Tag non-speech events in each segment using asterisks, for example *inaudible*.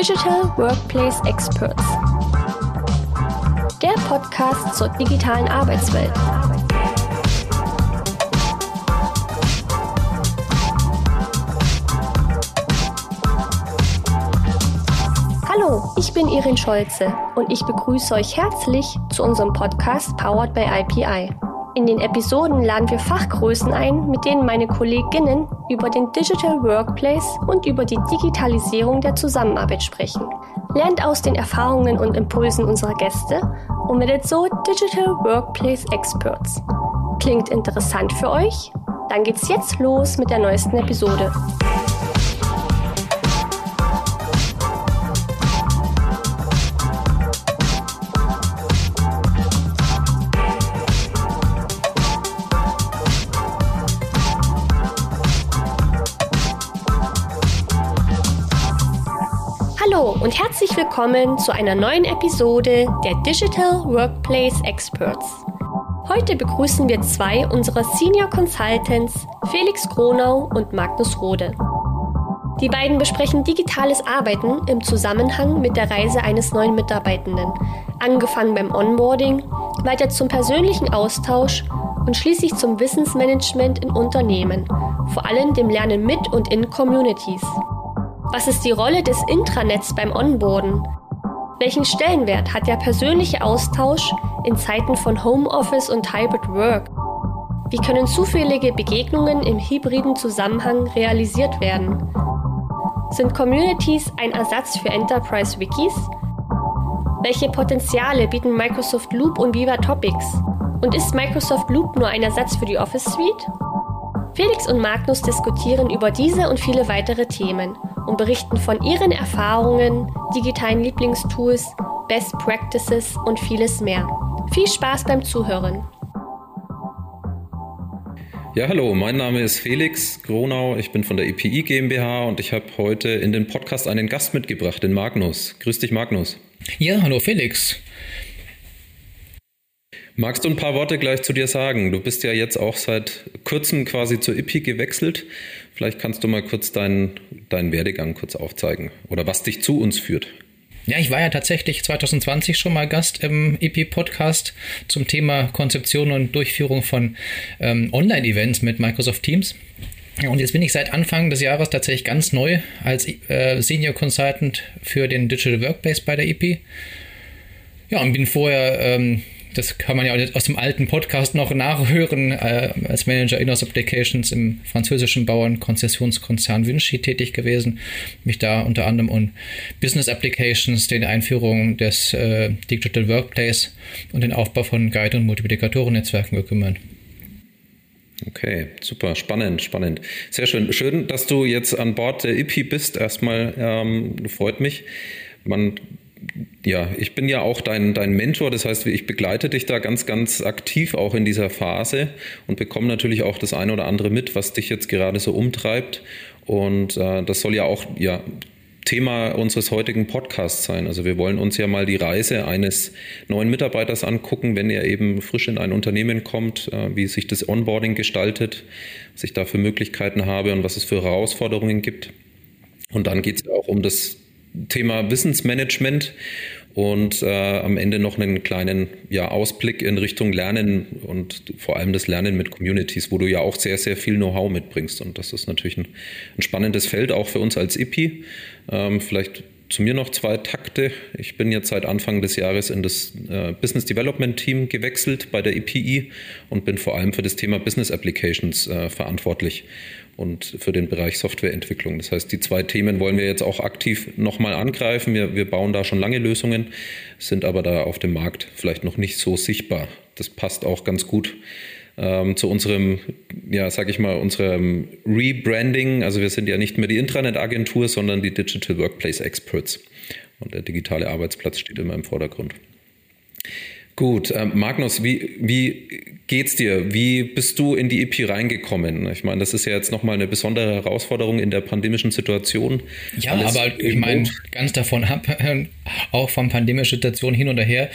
Digital Workplace Experts. Der Podcast zur digitalen Arbeitswelt. Hallo, ich bin Irin Scholze und ich begrüße euch herzlich zu unserem Podcast Powered by IPI. In den Episoden laden wir Fachgrößen ein, mit denen meine Kolleginnen über den Digital Workplace und über die Digitalisierung der Zusammenarbeit sprechen. Lernt aus den Erfahrungen und Impulsen unserer Gäste und werdet so Digital Workplace Experts. Klingt interessant für euch? Dann geht's jetzt los mit der neuesten Episode. Und herzlich willkommen zu einer neuen Episode der Digital Workplace Experts. Heute begrüßen wir zwei unserer Senior Consultants, Felix Gronau und Magnus Rode. Die beiden besprechen digitales Arbeiten im Zusammenhang mit der Reise eines neuen Mitarbeitenden, angefangen beim Onboarding, weiter zum persönlichen Austausch und schließlich zum Wissensmanagement in Unternehmen, vor allem dem Lernen mit und in Communities. Was ist die Rolle des Intranets beim Onboarden? Welchen Stellenwert hat der persönliche Austausch in Zeiten von Homeoffice und Hybrid Work? Wie können zufällige Begegnungen im hybriden Zusammenhang realisiert werden? Sind Communities ein Ersatz für Enterprise Wikis? Welche Potenziale bieten Microsoft Loop und Viva Topics? Und ist Microsoft Loop nur ein Ersatz für die Office Suite? Felix und Magnus diskutieren über diese und viele weitere Themen und berichten von ihren Erfahrungen, digitalen Lieblingstools, Best Practices und vieles mehr. Viel Spaß beim Zuhören. Ja, hallo, mein Name ist Felix Gronau, ich bin von der EPI GmbH und ich habe heute in den Podcast einen Gast mitgebracht, den Magnus. Grüß dich, Magnus. Ja, hallo Felix. Magst du ein paar Worte gleich zu dir sagen? Du bist ja jetzt auch seit kurzem quasi zur IPI gewechselt. Vielleicht kannst du mal kurz deinen, deinen Werdegang kurz aufzeigen oder was dich zu uns führt. Ja, ich war ja tatsächlich 2020 schon mal Gast im EP-Podcast zum Thema Konzeption und Durchführung von ähm, Online-Events mit Microsoft Teams. Und jetzt bin ich seit Anfang des Jahres tatsächlich ganz neu als äh, Senior Consultant für den Digital Workplace bei der EP. Ja, und bin vorher ähm, das kann man ja aus dem alten Podcast noch nachhören, äh, als Manager Inhouse Applications im französischen Bauernkonzessionskonzern Vinci tätig gewesen. Mich da unter anderem um Business Applications, den Einführung des äh, Digital Workplace und den Aufbau von Guide- und Multiplikatoren-Netzwerken gekümmert. Okay, super, spannend, spannend. Sehr schön. Schön, dass du jetzt an Bord der IPI bist. Erstmal ähm, freut mich. Man ja, ich bin ja auch dein, dein Mentor, das heißt, ich begleite dich da ganz, ganz aktiv auch in dieser Phase und bekomme natürlich auch das eine oder andere mit, was dich jetzt gerade so umtreibt. Und äh, das soll ja auch ja, Thema unseres heutigen Podcasts sein. Also wir wollen uns ja mal die Reise eines neuen Mitarbeiters angucken, wenn er eben frisch in ein Unternehmen kommt, äh, wie sich das Onboarding gestaltet, was ich da für Möglichkeiten habe und was es für Herausforderungen gibt. Und dann geht es auch um das Thema Wissensmanagement und äh, am Ende noch einen kleinen ja, Ausblick in Richtung Lernen und vor allem das Lernen mit Communities, wo du ja auch sehr, sehr viel Know-how mitbringst. Und das ist natürlich ein, ein, spannendes Feld, auch für uns als IPI. Ähm, vielleicht zu mir noch zwei Takte. Ich bin jetzt seit Anfang des Jahres in das äh, Business Development Team gewechselt bei der EPI und bin vor allem für das Thema Business Applications äh, verantwortlich und für den Bereich Softwareentwicklung. Das heißt, die zwei Themen wollen wir jetzt auch aktiv nochmal angreifen. Wir, wir bauen da schon lange Lösungen, sind aber da auf dem Markt vielleicht noch nicht so sichtbar. Das passt auch ganz gut ähm, zu unserem, ja, sag ich mal, unserem Rebranding. Also wir sind ja nicht mehr die Intranet-Agentur, sondern die Digital Workplace Experts. Und der digitale Arbeitsplatz steht immer im Vordergrund. Gut, äh, Magnus, wie, wie geht's dir? Wie bist du in die EP reingekommen? Ich meine, das ist ja jetzt nochmal eine besondere Herausforderung in der pandemischen Situation. Ja, Alles aber ich meine, ganz davon ab, auch von pandemischer Situation hin und her.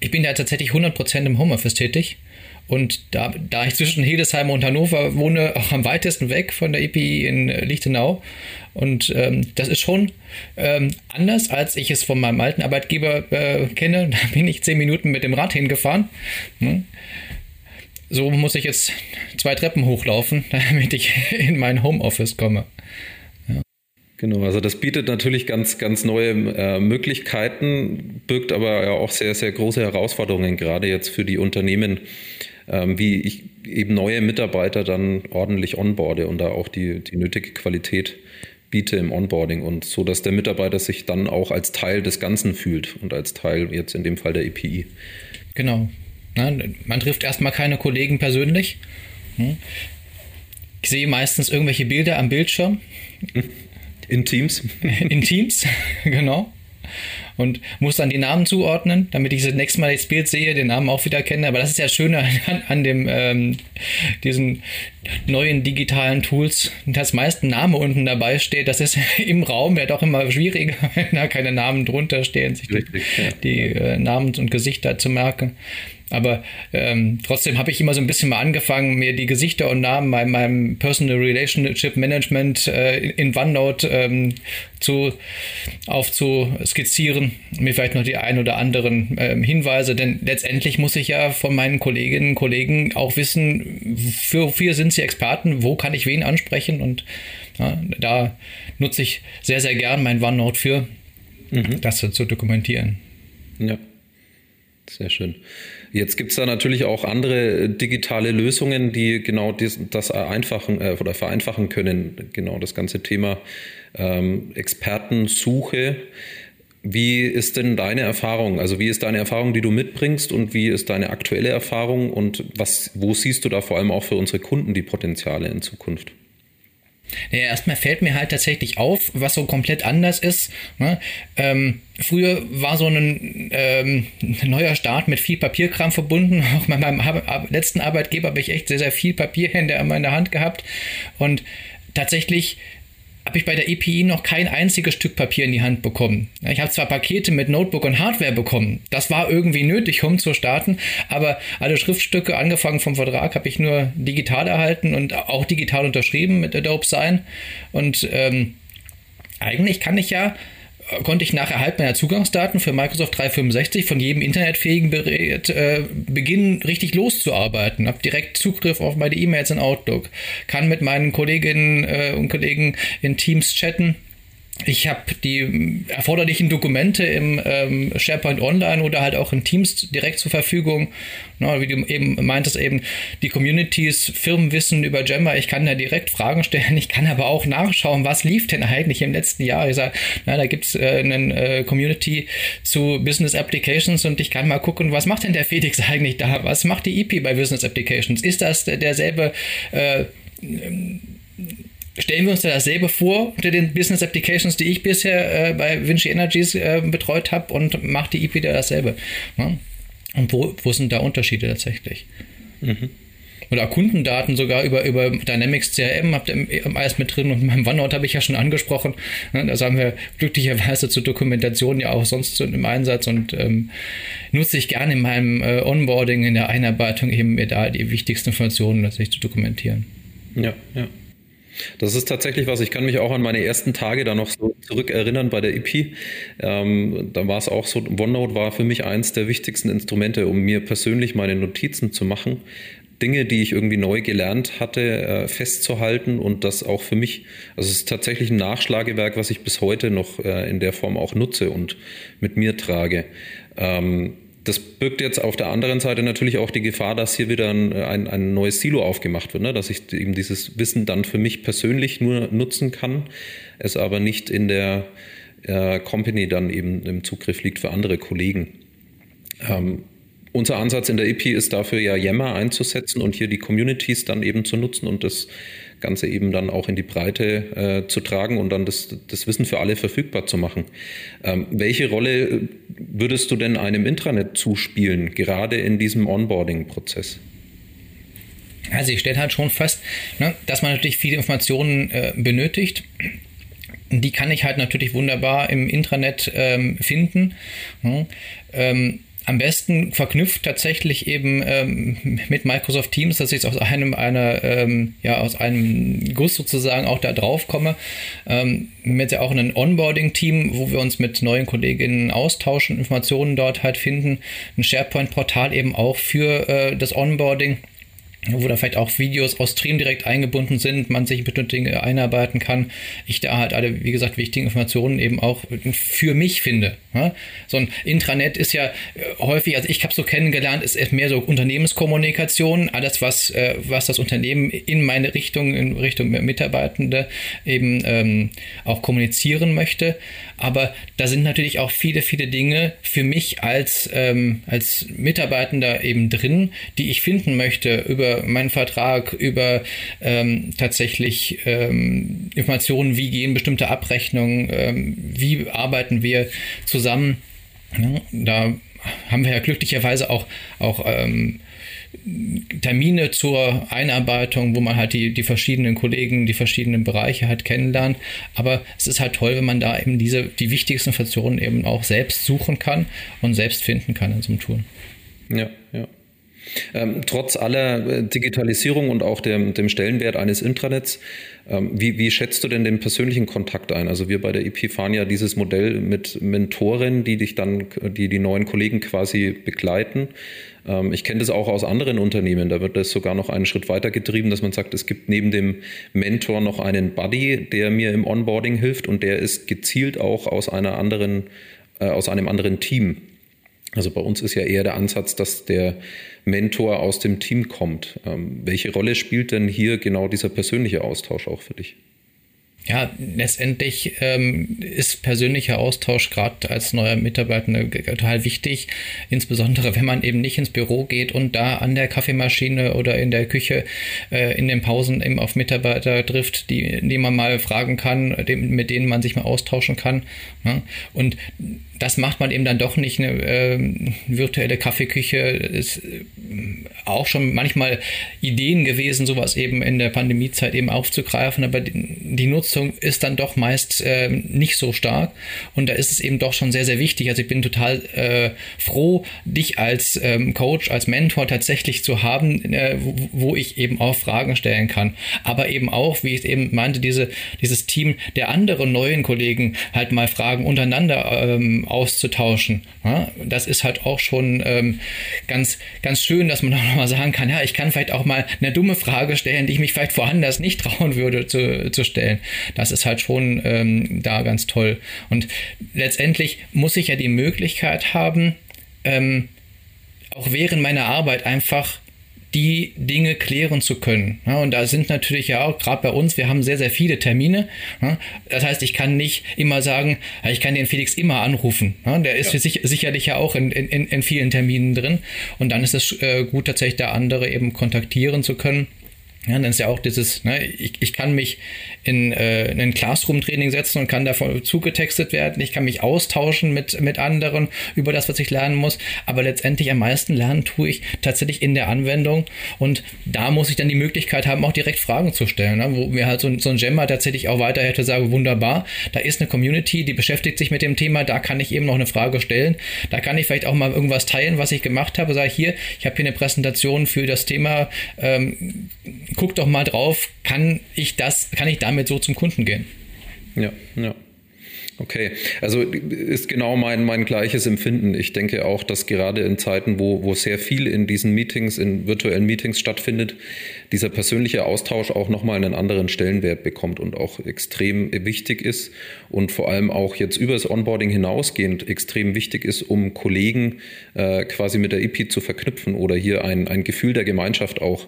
Ich bin ja tatsächlich 100% im Homeoffice tätig Und da, da ich zwischen Hildesheim und Hannover wohne, auch am weitesten weg von der EPI in Lichtenau. Und ähm, das ist schon ähm, anders, als ich es von meinem alten Arbeitgeber äh, kenne. Da *laughs* bin ich zehn Minuten mit dem Rad hingefahren. Hm. So muss ich jetzt zwei Treppen hochlaufen, *laughs* damit ich in mein Homeoffice komme. Genau, also das bietet natürlich ganz, ganz neue äh, Möglichkeiten, birgt aber ja auch sehr, sehr große Herausforderungen, gerade jetzt für die Unternehmen, ähm, wie ich eben neue Mitarbeiter dann ordentlich onboarde und da auch die, die nötige Qualität biete im Onboarding und so, dass der Mitarbeiter sich dann auch als Teil des Ganzen fühlt und als Teil jetzt in dem Fall der EPI. Genau. man trifft erstmal keine Kollegen persönlich. Hm. Ich sehe meistens irgendwelche Bilder am Bildschirm. In Teams. In Teams, *laughs* genau. Und muss dann die Namen zuordnen, damit ich das nächste Mal das Bild sehe, den Namen auch wieder kenne. Aber das ist ja schöner *laughs* an, an dem, ähm, diesen neuen digitalen Tools, dass meist ein Name unten dabei steht. Das ist *laughs* im Raum ja doch immer schwieriger, *laughs* wenn da keine Namen drunter stehen, sich Richtig, die, ja. die äh, Namen und Gesichter zu merken. Aber ähm, trotzdem habe ich immer so ein bisschen mal angefangen, mir die Gesichter und Namen bei meinem Personal Relationship Management äh, in OneNote ähm, zu, aufzuskizzieren, mir vielleicht noch die ein oder anderen ähm, Hinweise, denn letztendlich muss ich ja von meinen Kolleginnen und Kollegen auch wissen, für wofür sind sie Experten, wo kann ich wen ansprechen und ja, da nutze ich sehr, sehr gern mein OneNote für, mhm. das zu dokumentieren. Ja, sehr schön. Jetzt gibt es da natürlich auch andere digitale Lösungen, die genau das vereinfachen, äh, oder vereinfachen können, genau das ganze Thema ähm, Expertensuche. Wie ist denn deine Erfahrung? Also wie ist deine Erfahrung, die du mitbringst und wie ist deine aktuelle Erfahrung und was, wo siehst du da vor allem auch für unsere Kunden die Potenziale in Zukunft? Ja, erstmal fällt mir halt tatsächlich auf, was so komplett anders ist. Ne? Ähm, früher war so ein ähm, neuer Start mit viel Papierkram verbunden. *laughs* Auch bei meinem letzten Arbeitgeber habe ich echt sehr, sehr viel Papier in der, in der Hand gehabt. Und tatsächlich habe ich bei der EPI noch kein einziges Stück Papier in die Hand bekommen. Ich habe zwar Pakete mit Notebook und Hardware bekommen. Das war irgendwie nötig, um zu starten, aber alle Schriftstücke, angefangen vom Vertrag, habe ich nur digital erhalten und auch digital unterschrieben mit Adobe Sign. Und ähm, eigentlich kann ich ja konnte ich nach Erhalt meiner Zugangsdaten für Microsoft 365 von jedem internetfähigen Gerät äh, beginnen, richtig loszuarbeiten. Habe direkt Zugriff auf meine E-Mails in Outlook, kann mit meinen Kolleginnen äh, und Kollegen in Teams chatten ich habe die erforderlichen Dokumente im ähm, SharePoint Online oder halt auch in Teams direkt zur Verfügung. Na, wie du eben meintest, eben die Communities, Firmenwissen über Gemma. Ich kann da direkt Fragen stellen. Ich kann aber auch nachschauen, was lief denn eigentlich im letzten Jahr. Ich sage, na, da gibt's äh, eine äh, Community zu Business Applications und ich kann mal gucken, was macht denn der Felix eigentlich da? Was macht die EP bei Business Applications? Ist das derselbe äh, stellen wir uns da dasselbe vor unter den Business Applications, die ich bisher äh, bei Vinci Energies äh, betreut habe und macht die IP wieder dasselbe. Ja? Und wo, wo sind da Unterschiede tatsächlich? Mhm. Oder Kundendaten sogar über, über Dynamics CRM habt ihr alles mit drin und beim OneNote habe ich ja schon angesprochen. Ne? Das haben wir glücklicherweise zur Dokumentation ja auch sonst im Einsatz und ähm, nutze ich gerne in meinem äh, Onboarding, in der Einarbeitung eben mir da die wichtigsten Informationen tatsächlich zu dokumentieren. Ja, ja. Das ist tatsächlich was, ich kann mich auch an meine ersten Tage da noch so zurückerinnern bei der EP. Ähm, da war es auch so, OneNote war für mich eins der wichtigsten Instrumente, um mir persönlich meine Notizen zu machen. Dinge, die ich irgendwie neu gelernt hatte, äh, festzuhalten und das auch für mich, also es ist tatsächlich ein Nachschlagewerk, was ich bis heute noch äh, in der Form auch nutze und mit mir trage. Ähm, das birgt jetzt auf der anderen Seite natürlich auch die Gefahr, dass hier wieder ein, ein, ein neues Silo aufgemacht wird, ne? dass ich eben dieses Wissen dann für mich persönlich nur nutzen kann, es aber nicht in der äh, Company dann eben im Zugriff liegt für andere Kollegen. Ähm, unser Ansatz in der EP ist dafür ja Yammer einzusetzen und hier die Communities dann eben zu nutzen und das Ganze eben dann auch in die Breite äh, zu tragen und dann das, das Wissen für alle verfügbar zu machen. Ähm, welche Rolle würdest du denn einem Intranet zuspielen, gerade in diesem Onboarding-Prozess? Also ich stelle halt schon fest, ne, dass man natürlich viele Informationen äh, benötigt. Die kann ich halt natürlich wunderbar im Intranet ähm, finden. Hm. Ähm, am besten verknüpft tatsächlich eben ähm, mit Microsoft Teams, dass ich aus einem einer ähm, ja aus einem Guss sozusagen auch da drauf komme. Ähm, mit ja auch ein Onboarding-Team, wo wir uns mit neuen Kolleginnen austauschen, Informationen dort halt finden, ein SharePoint-Portal eben auch für äh, das Onboarding wo da vielleicht auch Videos aus Stream direkt eingebunden sind, man sich bestimmte Dinge einarbeiten kann. Ich da halt alle, wie gesagt, wichtigen Informationen eben auch für mich finde. So ein Intranet ist ja äh, häufig, also ich habe so kennengelernt, ist mehr so Unternehmenskommunikation, alles was, äh, was das Unternehmen in meine Richtung, in Richtung Mitarbeitende eben ähm, auch kommunizieren möchte. Aber da sind natürlich auch viele, viele Dinge für mich als, ähm, als Mitarbeitender eben drin, die ich finden möchte über meinen Vertrag, über ähm, tatsächlich ähm, Informationen, wie gehen bestimmte Abrechnungen, ähm, wie arbeiten wir zusammen. Ja, da haben wir ja glücklicherweise auch, auch ähm, Termine zur Einarbeitung, wo man halt die, die verschiedenen Kollegen, die verschiedenen Bereiche halt kennenlernt. Aber es ist halt toll, wenn man da eben diese, die wichtigsten Funktionen eben auch selbst suchen kann und selbst finden kann in so einem Tool. Ja, ja. Ähm, trotz aller äh, Digitalisierung und auch dem, dem Stellenwert eines Intranets, ähm, wie, wie, schätzt du denn den persönlichen Kontakt ein? Also wir bei der IP fahren ja dieses Modell mit Mentoren, die dich dann, die die neuen Kollegen quasi begleiten. Ähm, ich kenne das auch aus anderen Unternehmen. Da wird das sogar noch einen Schritt weiter getrieben, dass man sagt, es gibt neben dem Mentor noch einen Buddy, der mir im Onboarding hilft und der ist gezielt auch aus einer anderen, äh, aus einem anderen Team. Also bei uns ist ja eher der Ansatz, dass der Mentor aus dem Team kommt. Ähm, welche Rolle spielt denn hier genau dieser persönliche Austausch auch für dich? ja, letztendlich ähm, ist persönlicher Austausch gerade als neuer Mitarbeiter total wichtig, insbesondere wenn man eben nicht ins Büro geht und da an der Kaffeemaschine oder in der Küche äh, in den Pausen eben auf Mitarbeiter trifft, die, die man mal fragen kann, dem, mit denen man sich mal austauschen kann. Und das macht man eben dann doch nicht. Eine äh, virtuelle Kaffeeküche ist äh, auch schon manchmal Ideen gewesen, sowas eben in der Pandemiezeit eben aufzugreifen, aber die, die Nutzung ist dann doch meist äh, nicht so stark und da ist es eben doch schon sehr, sehr wichtig. Also ich bin total äh, froh, dich als ähm, Coach, als Mentor tatsächlich zu haben, äh, wo, wo, ich eben auch Fragen stellen kann. Aber eben auch, wie ich eben meinte, diese, dieses Team der anderen neuen Kollegen halt mal Fragen untereinander ähm, auszutauschen. Ja, das ist halt auch schon ähm, ganz, ganz schön, dass man *laughs* auch mal sagen kann, ja, ich kann vielleicht auch mal eine dumme Frage stellen, die ich mich vielleicht woanders nicht *laughs* trauen würde zu, zu stellen. Das ist halt schon ähm, da ganz toll. Und letztendlich muss ich ja die Möglichkeit haben, ähm, auch während meiner Arbeit einfach die Dinge klären zu können. Ja, und da sind natürlich ja auch, gerade bei uns, wir haben sehr, sehr viele Termine. Ja, das heißt, ich kann nicht immer sagen, ich kann den Felix immer anrufen. Ja, der ist sich, sicherlich ja auch in, in, in vielen Terminen drin. Und dann ist es äh, gut, tatsächlich da andere eben kontaktieren zu können. Ja, dann ist ja auch dieses, ne, ich, ich kann mich in, äh, in ein Classroom-Training setzen und kann davon zugetextet werden. Ich kann mich austauschen mit, mit anderen über das, was ich lernen muss. Aber letztendlich am meisten lernen tue ich tatsächlich in der Anwendung. Und da muss ich dann die Möglichkeit haben, auch direkt Fragen zu stellen. Ne? Wo mir halt so, so ein Gemma tatsächlich auch weiter hätte sagen, wunderbar, da ist eine Community, die beschäftigt sich mit dem Thema, da kann ich eben noch eine Frage stellen. Da kann ich vielleicht auch mal irgendwas teilen, was ich gemacht habe. Sage ich hier, ich habe hier eine Präsentation für das Thema. Ähm, guck doch mal drauf, kann ich das, kann ich damit so zum Kunden gehen? Ja, ja. Okay, also ist genau mein, mein gleiches Empfinden. Ich denke auch, dass gerade in Zeiten, wo, wo sehr viel in diesen Meetings, in virtuellen Meetings stattfindet, dieser persönliche Austausch auch nochmal einen anderen Stellenwert bekommt und auch extrem wichtig ist und vor allem auch jetzt über das Onboarding hinausgehend extrem wichtig ist, um Kollegen äh, quasi mit der IP zu verknüpfen oder hier ein, ein Gefühl der Gemeinschaft auch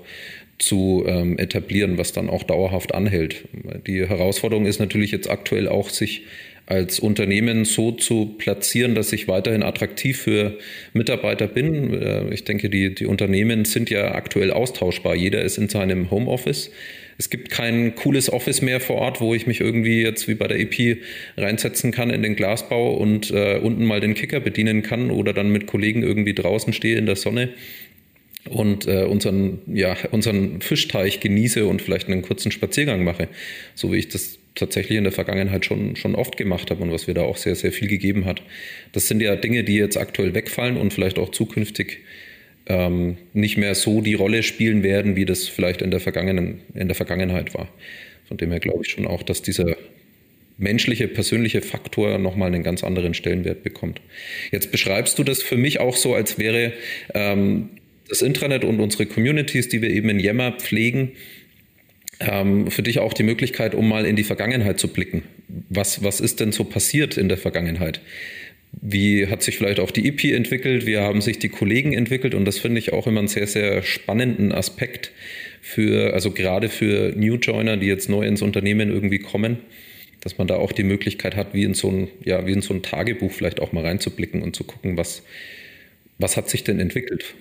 zu ähm, etablieren, was dann auch dauerhaft anhält. Die Herausforderung ist natürlich jetzt aktuell auch, sich als Unternehmen so zu platzieren, dass ich weiterhin attraktiv für Mitarbeiter bin. Äh, ich denke, die, die Unternehmen sind ja aktuell austauschbar. Jeder ist in seinem Homeoffice. Es gibt kein cooles Office mehr vor Ort, wo ich mich irgendwie jetzt wie bei der EP reinsetzen kann in den Glasbau und äh, unten mal den Kicker bedienen kann oder dann mit Kollegen irgendwie draußen stehe in der Sonne und äh, unseren, ja, unseren Fischteich genieße und vielleicht einen kurzen Spaziergang mache, so wie ich das tatsächlich in der Vergangenheit schon, schon oft gemacht habe und was wir da auch sehr, sehr viel gegeben hat. Das sind ja Dinge, die jetzt aktuell wegfallen und vielleicht auch zukünftig ähm, nicht mehr so die Rolle spielen werden, wie das vielleicht in der, Vergangenen, in der Vergangenheit war. Von dem her glaube ich schon auch, dass dieser menschliche, persönliche Faktor nochmal einen ganz anderen Stellenwert bekommt. Jetzt beschreibst du das für mich auch so, als wäre ähm, das Intranet und unsere Communities, die wir eben in Yammer pflegen, ähm, für dich auch die Möglichkeit, um mal in die Vergangenheit zu blicken. Was, was ist denn so passiert in der Vergangenheit? Wie hat sich vielleicht auch die EP entwickelt? Wie haben sich die Kollegen entwickelt? Und das finde ich auch immer einen sehr, sehr spannenden Aspekt für, also gerade für New Joiner, die jetzt neu ins Unternehmen irgendwie kommen, dass man da auch die Möglichkeit hat, wie in so ein, ja, wie in so ein Tagebuch vielleicht auch mal reinzublicken und zu gucken, was, was hat sich denn entwickelt?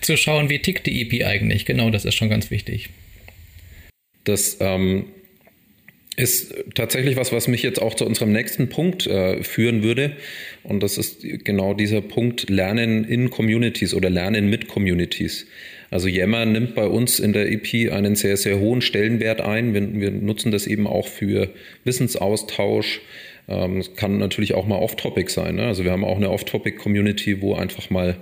Zu schauen, wie tickt die EP eigentlich, genau, das ist schon ganz wichtig. Das ähm, ist tatsächlich was, was mich jetzt auch zu unserem nächsten Punkt äh, führen würde. Und das ist genau dieser Punkt Lernen in Communities oder Lernen mit Communities. Also Yammer nimmt bei uns in der EP einen sehr, sehr hohen Stellenwert ein. Wir, wir nutzen das eben auch für Wissensaustausch. Ähm, es kann natürlich auch mal off-topic sein. Ne? Also wir haben auch eine off-topic-Community, wo einfach mal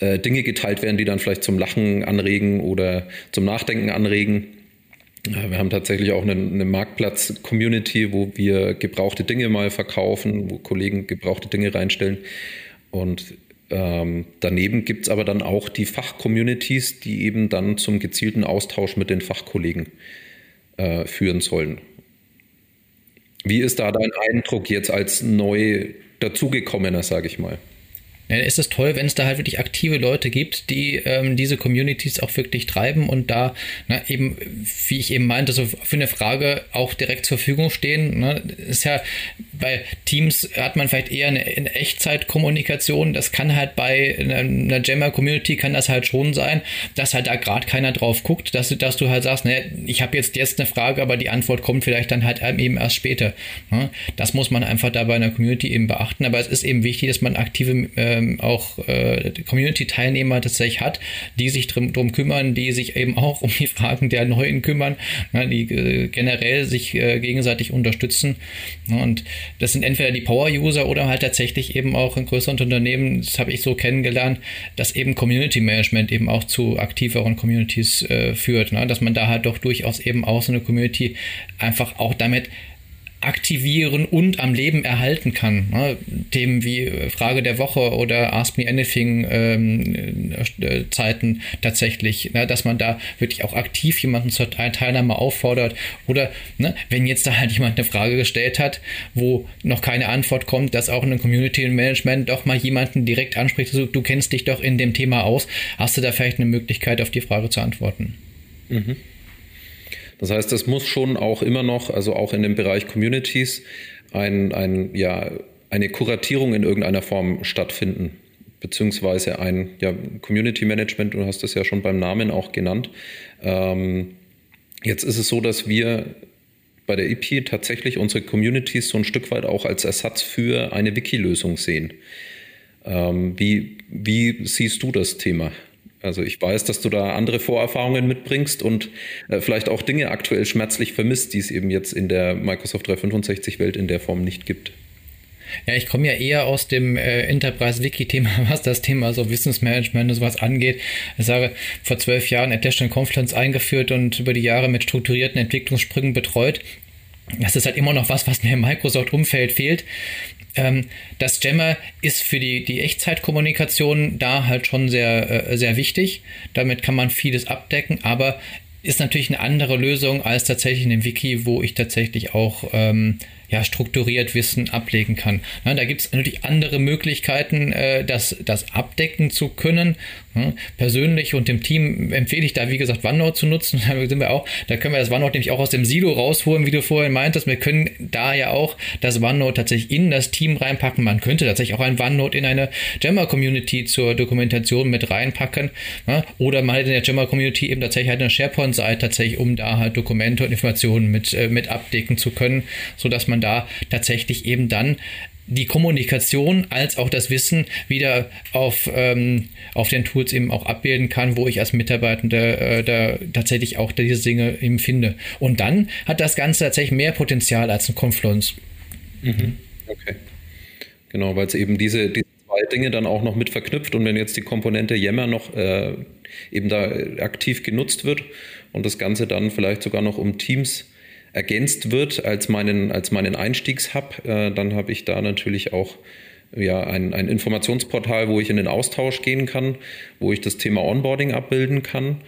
äh, Dinge geteilt werden, die dann vielleicht zum Lachen anregen oder zum Nachdenken anregen. Wir haben tatsächlich auch eine, eine Marktplatz-Community, wo wir gebrauchte Dinge mal verkaufen, wo Kollegen gebrauchte Dinge reinstellen. Und ähm, daneben gibt es aber dann auch die Fachcommunities, die eben dann zum gezielten Austausch mit den Fachkollegen äh, führen sollen. Wie ist da dein Eindruck jetzt als neu dazugekommener, sage ich mal? Ja, ist es toll, wenn es da halt wirklich aktive Leute gibt, die ähm, diese Communities auch wirklich treiben und da na, eben, wie ich eben meinte, so für eine Frage auch direkt zur Verfügung stehen. Ne? Ist ja bei Teams hat man vielleicht eher eine, eine Echtzeitkommunikation. Das kann halt bei einer, einer Jammer-Community kann das halt schon sein, dass halt da gerade keiner drauf guckt, dass, dass du halt sagst, ne, ich habe jetzt jetzt eine Frage, aber die Antwort kommt vielleicht dann halt eben erst später. Ne? Das muss man einfach da bei einer Community eben beachten. Aber es ist eben wichtig, dass man aktive äh, ähm, auch äh, Community-Teilnehmer tatsächlich hat, die sich drum, drum kümmern, die sich eben auch *laughs* um die Fragen der Neuen kümmern, ne, die äh, generell sich äh, gegenseitig unterstützen. Und das sind entweder die Power-User oder halt tatsächlich eben auch in größeren Unternehmen, das habe ich so kennengelernt, dass eben Community-Management eben auch zu aktiveren Communities äh, führt, ne? dass man da halt doch durchaus eben auch so eine Community einfach auch damit aktivieren und am Leben erhalten kann. Ne? Themen wie äh, Frage der Woche oder Ask Me Anything ähm, äh, Zeiten tatsächlich, ne? dass man da wirklich auch aktiv jemanden zur Teilnahme auffordert oder ne, wenn jetzt da halt jemand eine Frage gestellt hat, wo noch keine Antwort kommt, dass auch in einem Community Management doch mal jemanden direkt anspricht, so, du kennst dich doch in dem Thema aus, hast du da vielleicht eine Möglichkeit auf die Frage zu antworten. Mhm. Das heißt, es muss schon auch immer noch, also auch in dem Bereich Communities, ein, ein, ja, eine Kuratierung in irgendeiner Form stattfinden, beziehungsweise ein ja, Community Management, du hast das ja schon beim Namen auch genannt. Ähm, jetzt ist es so, dass wir bei der EP tatsächlich unsere Communities so ein Stück weit auch als Ersatz für eine Wiki-Lösung sehen. Ähm, wie, wie siehst du das Thema? Also ich weiß, dass du da andere Vorerfahrungen mitbringst und äh, vielleicht auch Dinge aktuell schmerzlich vermisst, die es eben jetzt in der Microsoft 365-Welt in der Form nicht gibt. Ja, ich komme ja eher aus dem äh, Enterprise-Wiki-Thema, *laughs* was das Thema so Wissensmanagement und sowas angeht. Ich sage, vor zwölf Jahren Atlassian Confluence eingeführt und über die Jahre mit strukturierten Entwicklungssprüngen betreut. Das ist halt immer noch was, was mir im Microsoft-Umfeld fehlt. Ähm, das Jammer ist für die, die Echtzeitkommunikation da halt schon sehr, äh, sehr wichtig. Damit kann man vieles abdecken, aber ist natürlich eine andere Lösung als tatsächlich in dem Wiki, wo ich tatsächlich auch ähm, ja, strukturiert Wissen ablegen kann. Ja, da gibt es natürlich andere Möglichkeiten, äh, das, das abdecken zu können. Ja, persönlich und dem Team empfehle ich da, wie gesagt, OneNote zu nutzen. *laughs* Da sind wir auch, da können wir das OneNote nämlich auch aus dem Silo rausholen, wie du vorhin meintest. Wir können da ja auch das OneNote tatsächlich in das Team reinpacken. Man könnte tatsächlich auch ein OneNote in eine Jammer-Community zur Dokumentation mit reinpacken. Ja, oder mal in der Jammer-Community eben tatsächlich halt eine SharePoint-Seite tatsächlich, um da halt Dokumente und Informationen mit, äh, mit abdecken zu können, sodass man man da tatsächlich eben dann die Kommunikation als auch das Wissen wieder auf, ähm, auf den Tools eben auch abbilden kann, wo ich als Mitarbeitender äh, da tatsächlich auch diese Dinge eben finde. Und dann hat das Ganze tatsächlich mehr Potenzial als ein Confluence. Mhm. Okay. Genau, weil es eben diese, diese zwei Dinge dann auch noch mit verknüpft und wenn jetzt die Komponente Yammer noch äh, eben da aktiv genutzt wird und das Ganze dann vielleicht sogar noch um Teams ergänzt wird als meinen, als meinen Einstiegshub, äh, dann habe ich da natürlich auch ja, ein, ein Informationsportal, wo ich in den Austausch gehen kann, wo ich das Thema Onboarding abbilden kann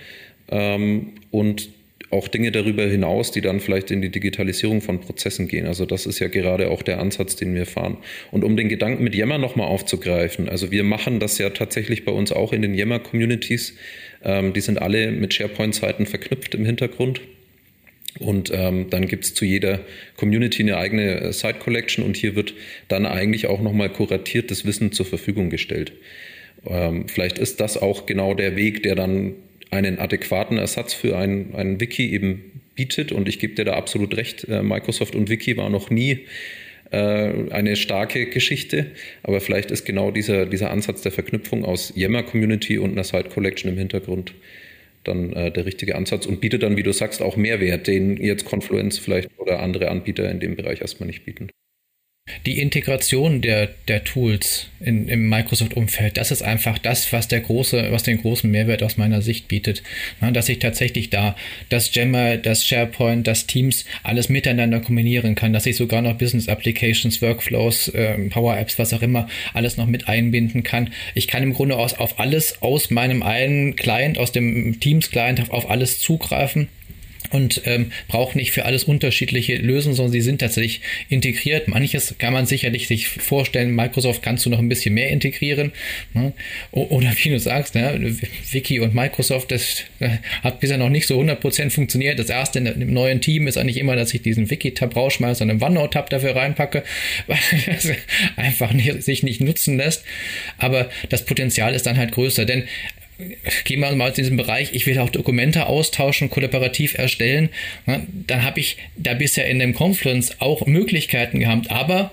ähm, und auch Dinge darüber hinaus, die dann vielleicht in die Digitalisierung von Prozessen gehen. Also das ist ja gerade auch der Ansatz, den wir fahren. Und um den Gedanken mit Yammer nochmal aufzugreifen, also wir machen das ja tatsächlich bei uns auch in den Yammer-Communities. Ähm, die sind alle mit SharePoint-Seiten verknüpft im Hintergrund. Und ähm, dann gibt es zu jeder Community eine eigene äh, Site Collection und hier wird dann eigentlich auch nochmal kuratiertes Wissen zur Verfügung gestellt. Ähm, vielleicht ist das auch genau der Weg, der dann einen adäquaten Ersatz für ein, ein Wiki eben bietet. Und ich gebe dir da absolut recht, äh, Microsoft und Wiki war noch nie äh, eine starke Geschichte. Aber vielleicht ist genau dieser, dieser Ansatz der Verknüpfung aus Yammer Community und einer Site Collection im Hintergrund dann äh, der richtige Ansatz und bietet dann, wie du sagst, auch Mehrwert, den jetzt Confluence vielleicht oder andere Anbieter in dem Bereich erstmal nicht bieten. Die Integration der, der Tools in, im Microsoft-Umfeld, das ist einfach das, was der große, was den großen Mehrwert aus meiner Sicht bietet. Na, dass ich tatsächlich da das Jammer, das SharePoint, das Teams alles miteinander kombinieren kann, dass ich sogar noch Business Applications, Workflows, äh, Power Apps, was auch immer, alles noch mit einbinden kann. Ich kann im Grunde aus, auf alles aus meinem einen Client, aus dem Teams-Client auf alles zugreifen und ähm, braucht nicht für alles unterschiedliche Lösungen, sondern sie sind tatsächlich integriert. Manches kann man sicherlich sich vorstellen, Microsoft kannst du noch ein bisschen mehr integrieren. Ne? Oder wie du sagst, ne? Wiki und Microsoft, das äh, hat bisher noch nicht so 100% funktioniert. Das erste in dem neuen Team ist eigentlich immer, dass ich diesen Wiki-Tab rausschmeiße und einen OneNote-Tab dafür reinpacke, *laughs* weil es einfach nicht, sich nicht nutzen lässt. Aber das Potenzial ist dann halt größer, denn gehen wir mal in diesen Bereich, ich will auch Dokumente austauschen, kollaborativ erstellen, dann habe ich da bisher in dem Confluence auch Möglichkeiten gehabt, aber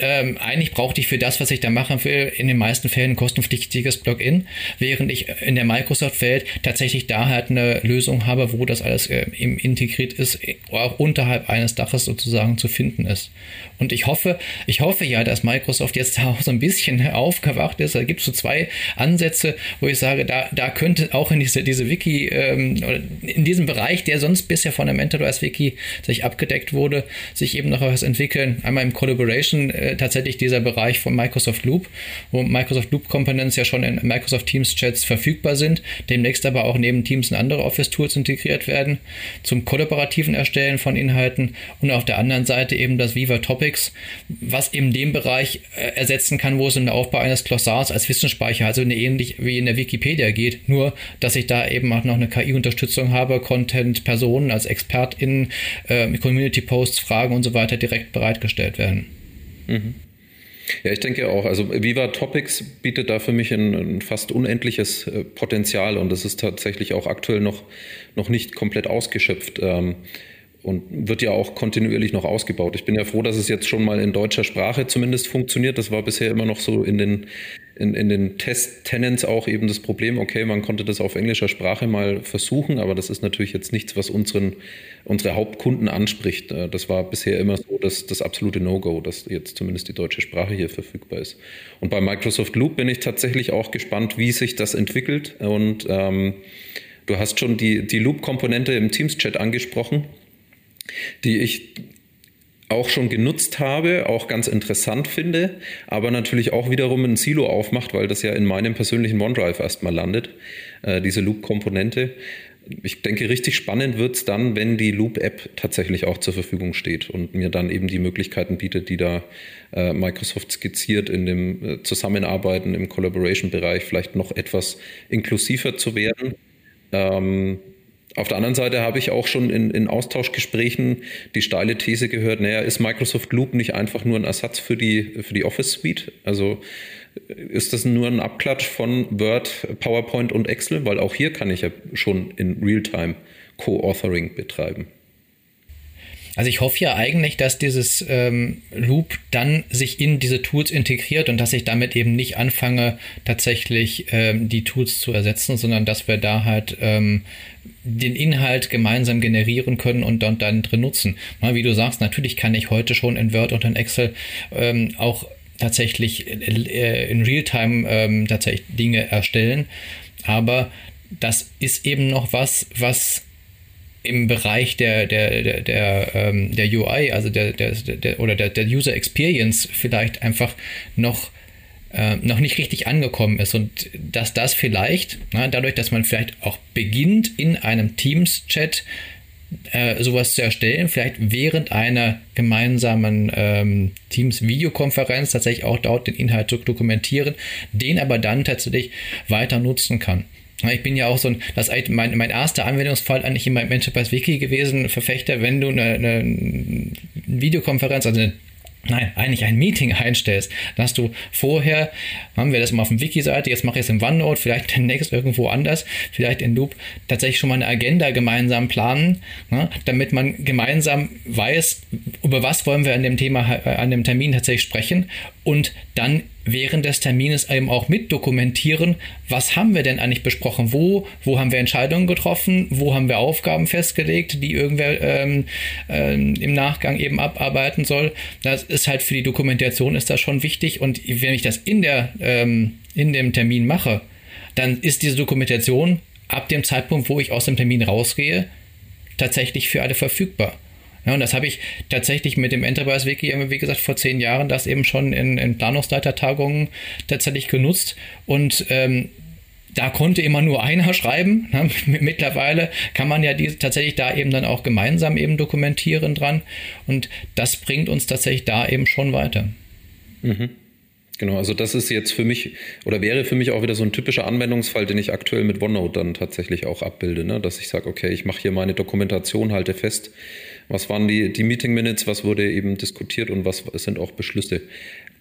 ähm, eigentlich brauchte ich für das, was ich da machen will, in den meisten Fällen ein kostenpflichtiges Plugin, während ich in der Microsoft-Welt tatsächlich da halt eine Lösung habe, wo das alles äh, integriert ist, auch unterhalb eines Daches sozusagen zu finden ist. Und ich hoffe, ich hoffe ja, dass Microsoft jetzt *laughs* da auch so ein bisschen aufgewacht ist. Da gibt es so zwei Ansätze, wo ich sage, da, da könnte auch in diese, diese Wiki, ähm, in diesem Bereich, der sonst bisher von der MentorOS Wiki sich abgedeckt wurde, sich eben noch was entwickeln. Einmal im Collaboration äh, tatsächlich dieser Bereich von Microsoft Loop, wo Microsoft Loop Components ja schon in Microsoft Teams Chats verfügbar sind, demnächst aber auch neben Teams und andere Office Tools integriert werden, zum kollaborativen Erstellen von Inhalten und auf der anderen Seite eben das Viva Topic Topics, was eben den Bereich äh, ersetzen kann, wo es in der Aufbau eines Glossars als Wissensspeicher, also eine ähnlich wie in der Wikipedia geht, nur dass ich da eben auch noch eine KI-Unterstützung habe, Content-Personen als ExpertInnen, äh, Community-Posts, Fragen und so weiter direkt bereitgestellt werden. Mhm. Ja, ich denke auch. Also Viva Topics bietet da für mich ein, ein, fast unendliches äh, Potenzial und das ist tatsächlich auch aktuell noch, noch nicht komplett ausgeschöpft. Ähm, und wird ja auch kontinuierlich noch ausgebaut. Ich bin ja froh, dass es jetzt schon mal in deutscher Sprache zumindest funktioniert. Das war bisher immer noch so in den, in, in den Test-Tenants auch eben das Problem, okay, man konnte das auf englischer Sprache mal versuchen, aber das ist natürlich jetzt nichts, was unseren, unsere Hauptkunden anspricht. Äh, das war bisher immer so dass das absolute No-Go, dass jetzt zumindest die deutsche Sprache hier verfügbar ist. Und bei Microsoft Loop bin ich tatsächlich auch gespannt, wie sich das entwickelt. Und ähm, du hast schon die, die Loop-Komponente im Teams-Chat angesprochen die ich auch schon genutzt habe, auch ganz interessant finde, aber natürlich auch wiederum ein Silo aufmacht, weil das ja in meinem persönlichen OneDrive erstmal landet, äh, diese Loop-Komponente. Ich denke, richtig spannend wird es dann, wenn die Loop-App tatsächlich auch zur Verfügung steht und mir dann eben die Möglichkeiten bietet, die da äh, Microsoft skizziert in dem äh, Zusammenarbeiten im Collaboration-Bereich, vielleicht noch etwas inklusiver zu werden. Ähm, auf der anderen Seite habe ich auch schon in, in Austauschgesprächen die steile These gehört, naja, ist Microsoft Loop nicht einfach nur ein Ersatz für die, für die Office Suite? Also ist das nur ein Abklatsch von Word, PowerPoint und Excel? Weil auch hier kann ich ja schon in Realtime Co-Authoring betreiben. Also ich hoffe ja eigentlich, dass dieses ähm, Loop dann sich in diese Tools integriert und dass ich damit eben nicht anfange, tatsächlich ähm, die Tools zu ersetzen, sondern dass wir da halt ähm, den Inhalt gemeinsam generieren können und dann, dann drin nutzen. Na, wie du sagst, natürlich kann ich heute schon in Word und in Excel ähm, auch tatsächlich äh, in Realtime ähm, tatsächlich Dinge erstellen, aber das ist eben noch was, was im Bereich der, der, der, der, ähm, der UI, also der, der, der oder der, der User Experience vielleicht einfach noch äh, noch nicht richtig angekommen ist. Und dass das vielleicht, na, dadurch, dass man vielleicht auch beginnt in einem Teams-Chat äh, sowas zu erstellen, vielleicht während einer gemeinsamen ähm, Teams-Videokonferenz tatsächlich auch dort den Inhalt zu dokumentieren, den aber dann tatsächlich weiter nutzen kann. Ich bin ja auch so ein, das mein, mein erster Anwendungsfall eigentlich in meinem Enterprise Wiki gewesen, Verfechter, wenn du eine, eine Videokonferenz, also eine Nein, eigentlich ein Meeting *laughs* einstellst, dass du vorher, haben wir das mal auf dem Wiki-Seite, jetzt mache ich es im OneNote, vielleicht *laughs* demnächst irgendwo anders, vielleicht in Loop, tatsächlich schon mal eine Agenda gemeinsam planen, ne, damit man gemeinsam weiß, über was wollen wir an dem Thema, äh, an dem Termin tatsächlich sprechen und dann während des Termines eben auch mitdokumentieren, was haben wir denn eigentlich besprochen, wo, wo haben wir Entscheidungen getroffen, wo haben wir Aufgaben festgelegt, die irgendwer ähm, ähm, im Nachgang eben abarbeiten soll. Das ist halt für die Dokumentation ist das schon wichtig und wenn ich das in der ähm, in dem Termin mache, dann ist diese Dokumentation ab dem Zeitpunkt, wo ich aus dem Termin rausgehe, tatsächlich für alle verfügbar. Ja, und das habe ich tatsächlich mit dem Enterprise Wiki, wie gesagt, vor zehn Jahren das eben schon in, in Planungsleitertagungen tatsächlich genutzt. Und ähm, da konnte immer nur einer *laughs* schreiben. Mittlerweile kann man ja die, tatsächlich da eben dann auch gemeinsam eben dokumentieren dran. Und das bringt uns tatsächlich da eben schon weiter. Mhm. Genau, also das ist jetzt für mich oder wäre für mich auch wieder so ein typischer Anwendungsfall, den ich aktuell mit OneNote dann tatsächlich auch abbilde, ne? dass ich sage, okay, ich mache hier meine Dokumentation, halte fest, was waren die, die Meeting Minutes, was wurde eben diskutiert und was sind auch Beschlüsse.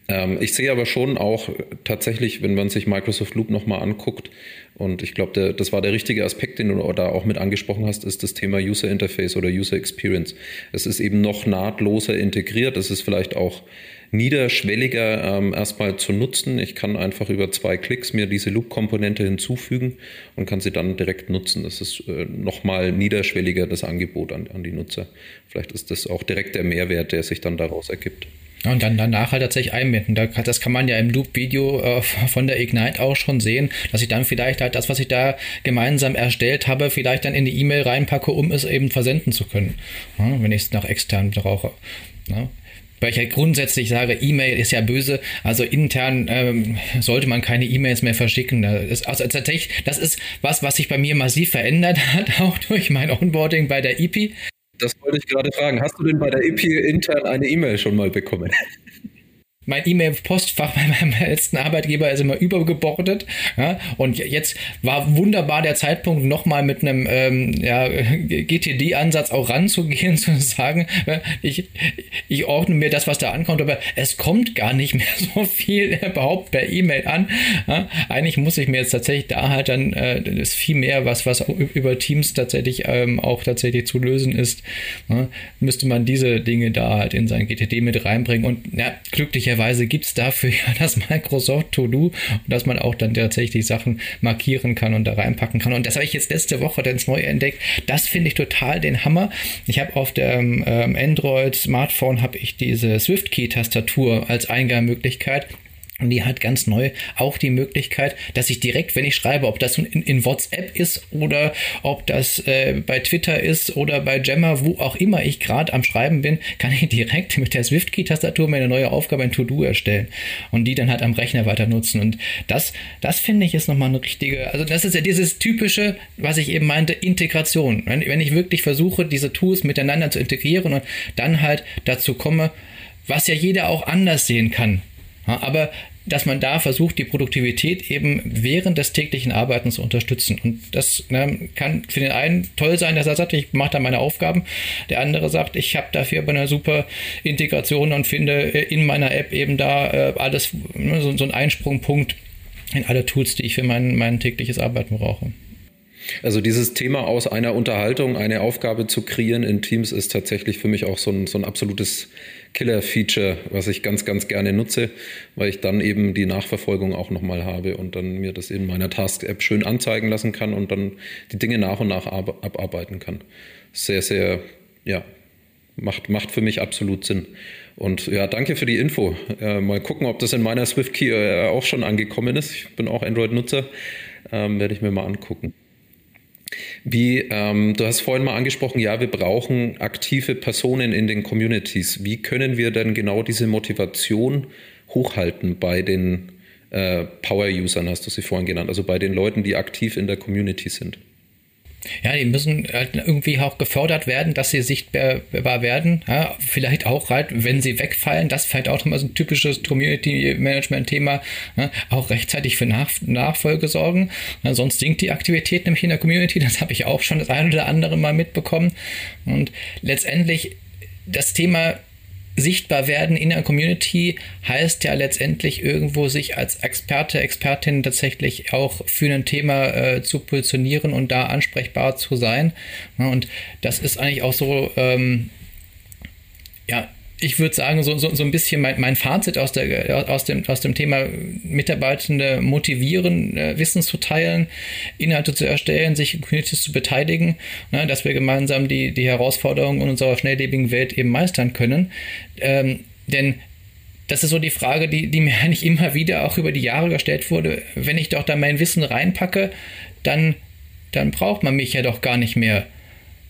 Ähm, ich sehe aber schon auch tatsächlich, wenn man sich Microsoft Loop nochmal anguckt, und ich glaube, das war der richtige Aspekt, den du da auch mit angesprochen hast, ist das Thema User Interface oder User Experience. Es ist eben noch nahtloser integriert. Es ist vielleicht auch niederschwelliger ähm, erstmal zu nutzen. Ich kann einfach über zwei Klicks mir diese Loop-Komponente hinzufügen und kann sie dann direkt nutzen. Das ist äh, nochmal niederschwelliger das Angebot an, an die Nutzer. Vielleicht ist das auch direkt der Mehrwert, der sich dann daraus ergibt. Und dann danach halt tatsächlich einbinden. Das kann man ja im Loop-Video äh, von der Ignite auch schon sehen, dass ich dann vielleicht halt das, was ich da gemeinsam erstellt habe, vielleicht dann in die E-Mail reinpacke, um es eben versenden zu können, wenn ich es nach extern brauche weil ich ja grundsätzlich sage, E-Mail ist ja böse, also intern ähm, sollte man keine E-Mails mehr verschicken. Das ist, also tatsächlich, das ist was, was sich bei mir massiv verändert *laughs* hat, auch durch mein Onboarding bei der EP. Das wollte ich gerade fragen. Hast du denn bei der EP intern eine E-Mail schon mal bekommen? Mein E-Mail-Postfach *laughs* bei meinem letzten Arbeitgeber ist immer übergebordet. Ja, und jetzt war wunderbar der Zeitpunkt, nochmal mit einem ähm, ja, *laughs* GTD-Ansatz auch ranzugehen, *laughs* zu sagen, ich, ich ordne mir das, was da ankommt, aber es kommt gar nicht mehr so viel überhaupt per E-Mail an. Ja, eigentlich muss ich mir jetzt tatsächlich da halt dann, äh, das ist viel mehr, was, was über Teams tatsächlich ähm, auch tatsächlich zu lösen ist, ja, müsste man diese Dinge da halt in sein GTD mit reinbringen und ja, glücklicherweise glücklicherweise gibt es dafür ja *laughs* das Microsoft To-Do, dass man auch dann tatsächlich Sachen markieren kann und da reinpacken kann. Und das habe ich jetzt letzte Woche dann neu entdeckt. Das finde ich total den Hammer. Ich habe auf dem ähm, Android-Smartphone habe ich diese Swift-Key-Tastatur als Eingabemöglichkeit. Und die hat ganz neu auch die Möglichkeit, dass ich direkt, wenn ich schreibe, ob das in, in WhatsApp ist oder ob das äh, bei Twitter ist oder bei Jammer, wo auch immer ich gerade am Schreiben bin, kann ich *laughs* direkt mit der Swift-Key-Tastatur mir eine neue Aufgabe in To-Do erstellen und die dann halt am Rechner weiter nutzen. Und das, das finde ich ist nochmal eine richtige, also das ist ja dieses typische, was ich eben meinte, Integration. Wenn, wenn ich wirklich versuche, diese Tools miteinander zu integrieren und dann halt dazu komme, was ja jeder auch anders sehen kann. aber dass man da versucht, die Produktivität eben während des täglichen Arbeitens zu unterstützen. Und das ne, kann für den einen toll sein, dass er sagt, ich mache da meine Aufgaben. Der andere sagt, ich habe dafür aber eine super Integration und finde äh, in meiner App eben da äh, alles, ne, so, so ein Einsprungpunkt in alle Tools, die ich für mein, mein tägliches Arbeiten brauche. Also dieses Thema aus einer Unterhaltung eine Aufgabe zu kreieren in Teams ist tatsächlich für mich auch so ein, so ein absolutes Killer-Feature, was ich ganz, ganz gerne nutze, weil ich dann eben die Nachverfolgung auch nochmal habe und dann mir das in meiner Task-App schön anzeigen lassen kann und dann die Dinge nach und nach abarbeiten kann. Sehr, sehr, ja, macht, macht für mich absolut Sinn. Und ja, danke für die Info. Äh, mal gucken, ob das in meiner SwiftKey äh, auch schon angekommen ist. Ich bin auch Android-Nutzer. Ähm, werde ich mir mal angucken. Wie, ähm, du hast vorhin mal angesprochen, ja, wir brauchen aktive Personen in den Communities. Wie können wir denn genau diese Motivation hochhalten bei den äh, Power-Usern, hast du sie vorhin genannt, also bei den Leuten, die aktiv in der Community sind? Ja, die müssen halt irgendwie auch gefördert werden, dass sie sichtbar werden. Ja, vielleicht auch halt, wenn sie wegfallen, das vielleicht auch nochmal so ein typisches Community-Management-Thema, ja, auch rechtzeitig für Nach Nachfolge sorgen. Ja, sonst sinkt die Aktivität nämlich in der Community. Das habe ich auch schon das ein oder andere Mal mitbekommen. Und letztendlich das Thema sichtbar werden in der Community heißt ja letztendlich irgendwo sich als Experte, Expertin tatsächlich auch für ein Thema äh, zu positionieren und da ansprechbar zu sein. Und das ist eigentlich auch so, ähm, ja, ich würde sagen, so, so, so ein bisschen mein, mein Fazit aus, der, aus, dem, aus dem Thema Mitarbeitende motivieren, äh, Wissen zu teilen, Inhalte zu erstellen, sich in Communities zu beteiligen, ne, dass wir gemeinsam die, die Herausforderungen unserer schnelllebigen Welt eben meistern können. Ähm, denn das ist so die Frage, die, die mir *laughs* eigentlich immer wieder auch über die Jahre gestellt wurde. Wenn ich doch da mein Wissen reinpacke, dann, dann braucht man mich ja doch gar nicht mehr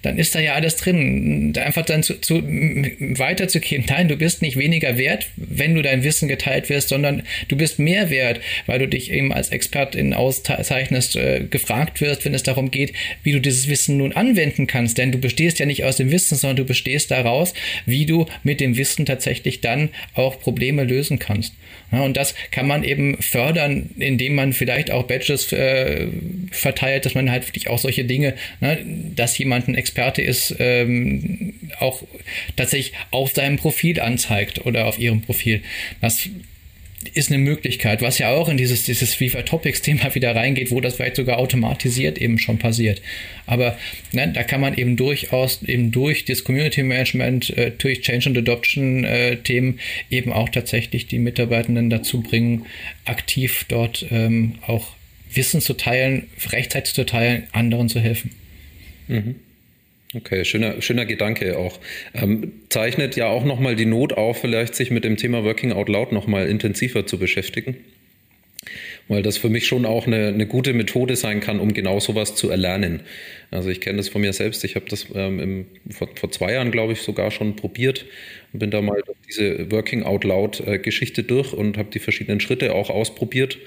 dann ist da ja alles drin. Einfach dann zu, zu, weiterzugehen, nein, du bist nicht weniger wert, wenn du dein Wissen geteilt wirst, sondern du bist mehr wert, weil du dich eben als Expertin auszeichnest, äh, gefragt wirst, wenn es darum geht, wie du dieses Wissen nun anwenden kannst. Denn du bestehst ja nicht aus dem Wissen, sondern du bestehst daraus, wie du mit dem Wissen tatsächlich dann auch Probleme lösen kannst. Ja, und das kann man eben fördern, indem man vielleicht auch Badges äh, verteilt, dass man halt wirklich auch solche Dinge, ne, dass jemand ein Experte ist, ähm, auch tatsächlich auf seinem Profil anzeigt oder auf ihrem Profil. Das ist eine Möglichkeit, was ja auch in dieses, dieses FIFA Topics Thema *laughs* wieder reingeht, wo das vielleicht sogar automatisiert eben schon passiert. Aber ne, da kann man eben durchaus eben durch das Community Management, äh, durch Change and Adoption äh, Themen eben auch tatsächlich die Mitarbeitenden dazu bringen, aktiv dort ähm, auch Wissen zu teilen, rechtzeitig zu teilen, anderen zu helfen. Mhm. Okay, schöner, schöner Gedanke auch. Ähm, zeichnet ja auch nochmal die Not auf, vielleicht sich mit dem Thema Working Out Loud nochmal intensiver zu beschäftigen. Weil das für mich schon auch eine, eine gute Methode sein kann, um genau sowas zu erlernen. Also ich kenne das von mir selbst. Ich habe das ähm, im, vor, vor zwei Jahren, glaube ich, sogar schon probiert und bin da mal diese Working Out Loud äh, Geschichte durch und habe die verschiedenen Schritte auch ausprobiert